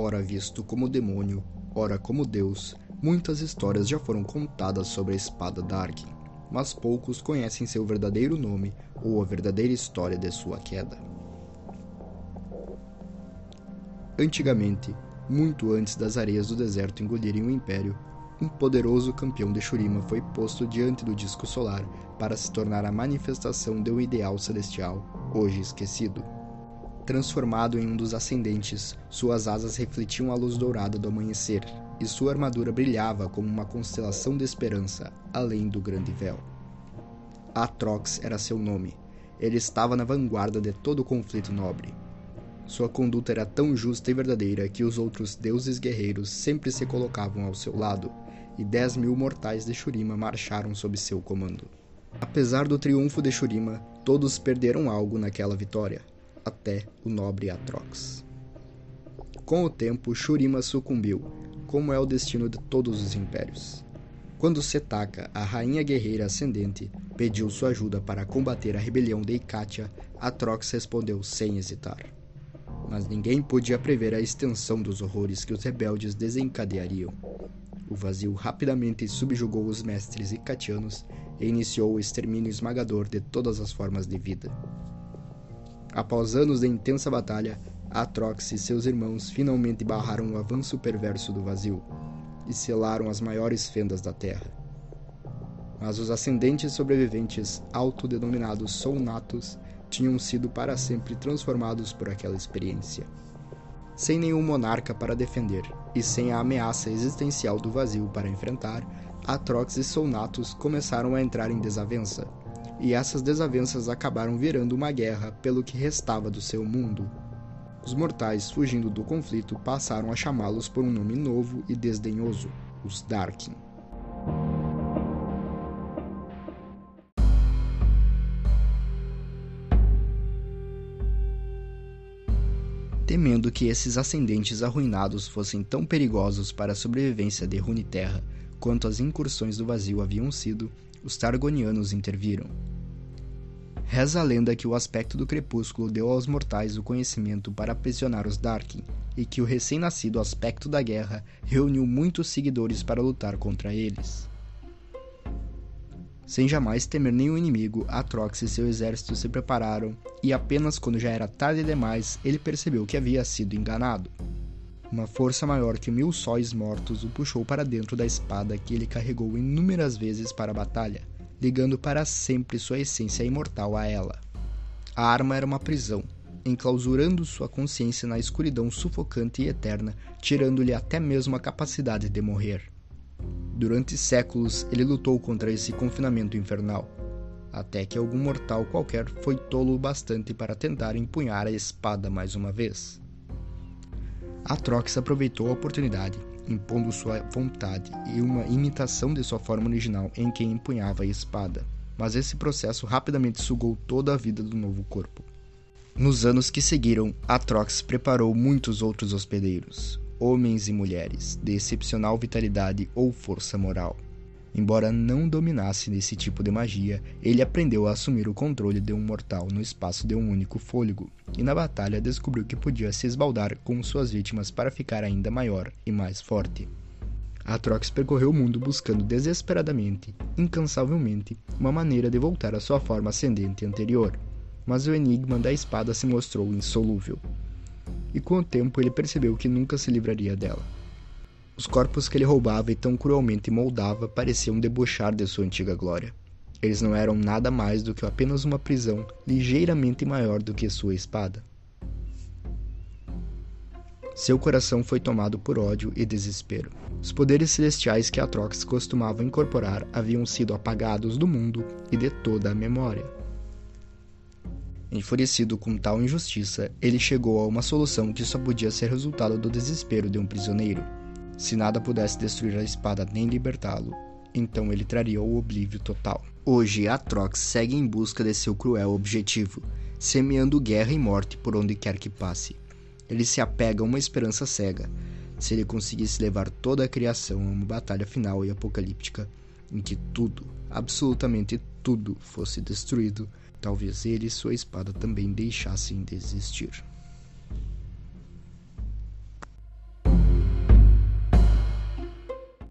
ora visto como demônio, ora como Deus, muitas histórias já foram contadas sobre a espada Darkin, mas poucos conhecem seu verdadeiro nome ou a verdadeira história de sua queda. Antigamente, muito antes das areias do deserto engolirem o Império, um poderoso campeão de Shurima foi posto diante do disco solar para se tornar a manifestação de um ideal celestial, hoje esquecido. Transformado em um dos ascendentes, suas asas refletiam a luz dourada do amanhecer, e sua armadura brilhava como uma constelação de esperança, além do grande véu. Atrox era seu nome. Ele estava na vanguarda de todo o conflito nobre. Sua conduta era tão justa e verdadeira que os outros deuses guerreiros sempre se colocavam ao seu lado, e dez mil mortais de Shurima marcharam sob seu comando. Apesar do triunfo de Shurima, todos perderam algo naquela vitória, até o nobre Atrox. Com o tempo, Shurima sucumbiu, como é o destino de todos os impérios. Quando Setaka, a rainha guerreira ascendente, pediu sua ajuda para combater a rebelião de Ikatia, Atrox respondeu sem hesitar. Mas ninguém podia prever a extensão dos horrores que os rebeldes desencadeariam. O vazio rapidamente subjugou os mestres icatianos e iniciou o extermínio esmagador de todas as formas de vida. Após anos de intensa batalha, Atrox e seus irmãos finalmente barraram o avanço perverso do vazio e selaram as maiores fendas da Terra. Mas os ascendentes sobreviventes, autodenominados Solnatos, tinham sido para sempre transformados por aquela experiência. Sem nenhum monarca para defender e sem a ameaça existencial do vazio para enfrentar, Atrox e Solnatos começaram a entrar em desavença, e essas desavenças acabaram virando uma guerra pelo que restava do seu mundo. Os mortais, fugindo do conflito, passaram a chamá-los por um nome novo e desdenhoso: os Darkin. Temendo que esses ascendentes arruinados fossem tão perigosos para a sobrevivência de Runeterra quanto as incursões do vazio haviam sido, os Targonianos interviram. Reza a lenda que o aspecto do crepúsculo deu aos mortais o conhecimento para aprisionar os Darkin, e que o recém-nascido aspecto da guerra reuniu muitos seguidores para lutar contra eles. Sem jamais temer nenhum inimigo, Atrox e seu exército se prepararam, e apenas quando já era tarde demais, ele percebeu que havia sido enganado. Uma força maior que mil sóis mortos o puxou para dentro da espada que ele carregou inúmeras vezes para a batalha, ligando para sempre sua essência imortal a ela. A arma era uma prisão, enclausurando sua consciência na escuridão sufocante e eterna, tirando-lhe até mesmo a capacidade de morrer. Durante séculos ele lutou contra esse confinamento infernal, até que algum mortal qualquer foi tolo o bastante para tentar empunhar a espada mais uma vez. Atrox aproveitou a oportunidade, impondo sua vontade e uma imitação de sua forma original em quem empunhava a espada, mas esse processo rapidamente sugou toda a vida do novo corpo. Nos anos que seguiram, Atrox preparou muitos outros hospedeiros, homens e mulheres, de excepcional vitalidade ou força moral. Embora não dominasse nesse tipo de magia, ele aprendeu a assumir o controle de um mortal no espaço de um único fôlego, e na batalha descobriu que podia se esbaldar com suas vítimas para ficar ainda maior e mais forte. Atrox percorreu o mundo buscando desesperadamente, incansavelmente, uma maneira de voltar à sua forma ascendente anterior, mas o enigma da espada se mostrou insolúvel e com o tempo ele percebeu que nunca se livraria dela. Os corpos que ele roubava e tão cruelmente moldava pareciam debochar de sua antiga glória. Eles não eram nada mais do que apenas uma prisão ligeiramente maior do que sua espada. Seu coração foi tomado por ódio e desespero. Os poderes celestiais que Atrox costumava incorporar haviam sido apagados do mundo e de toda a memória. Enfurecido com tal injustiça, ele chegou a uma solução que só podia ser resultado do desespero de um prisioneiro. Se nada pudesse destruir a espada nem libertá-lo, então ele traria o oblívio total. Hoje, Atrox segue em busca de seu cruel objetivo, semeando guerra e morte por onde quer que passe. Ele se apega a uma esperança cega. Se ele conseguisse levar toda a criação a uma batalha final e apocalíptica, em que tudo, absolutamente tudo, fosse destruído, talvez ele e sua espada também deixassem de existir.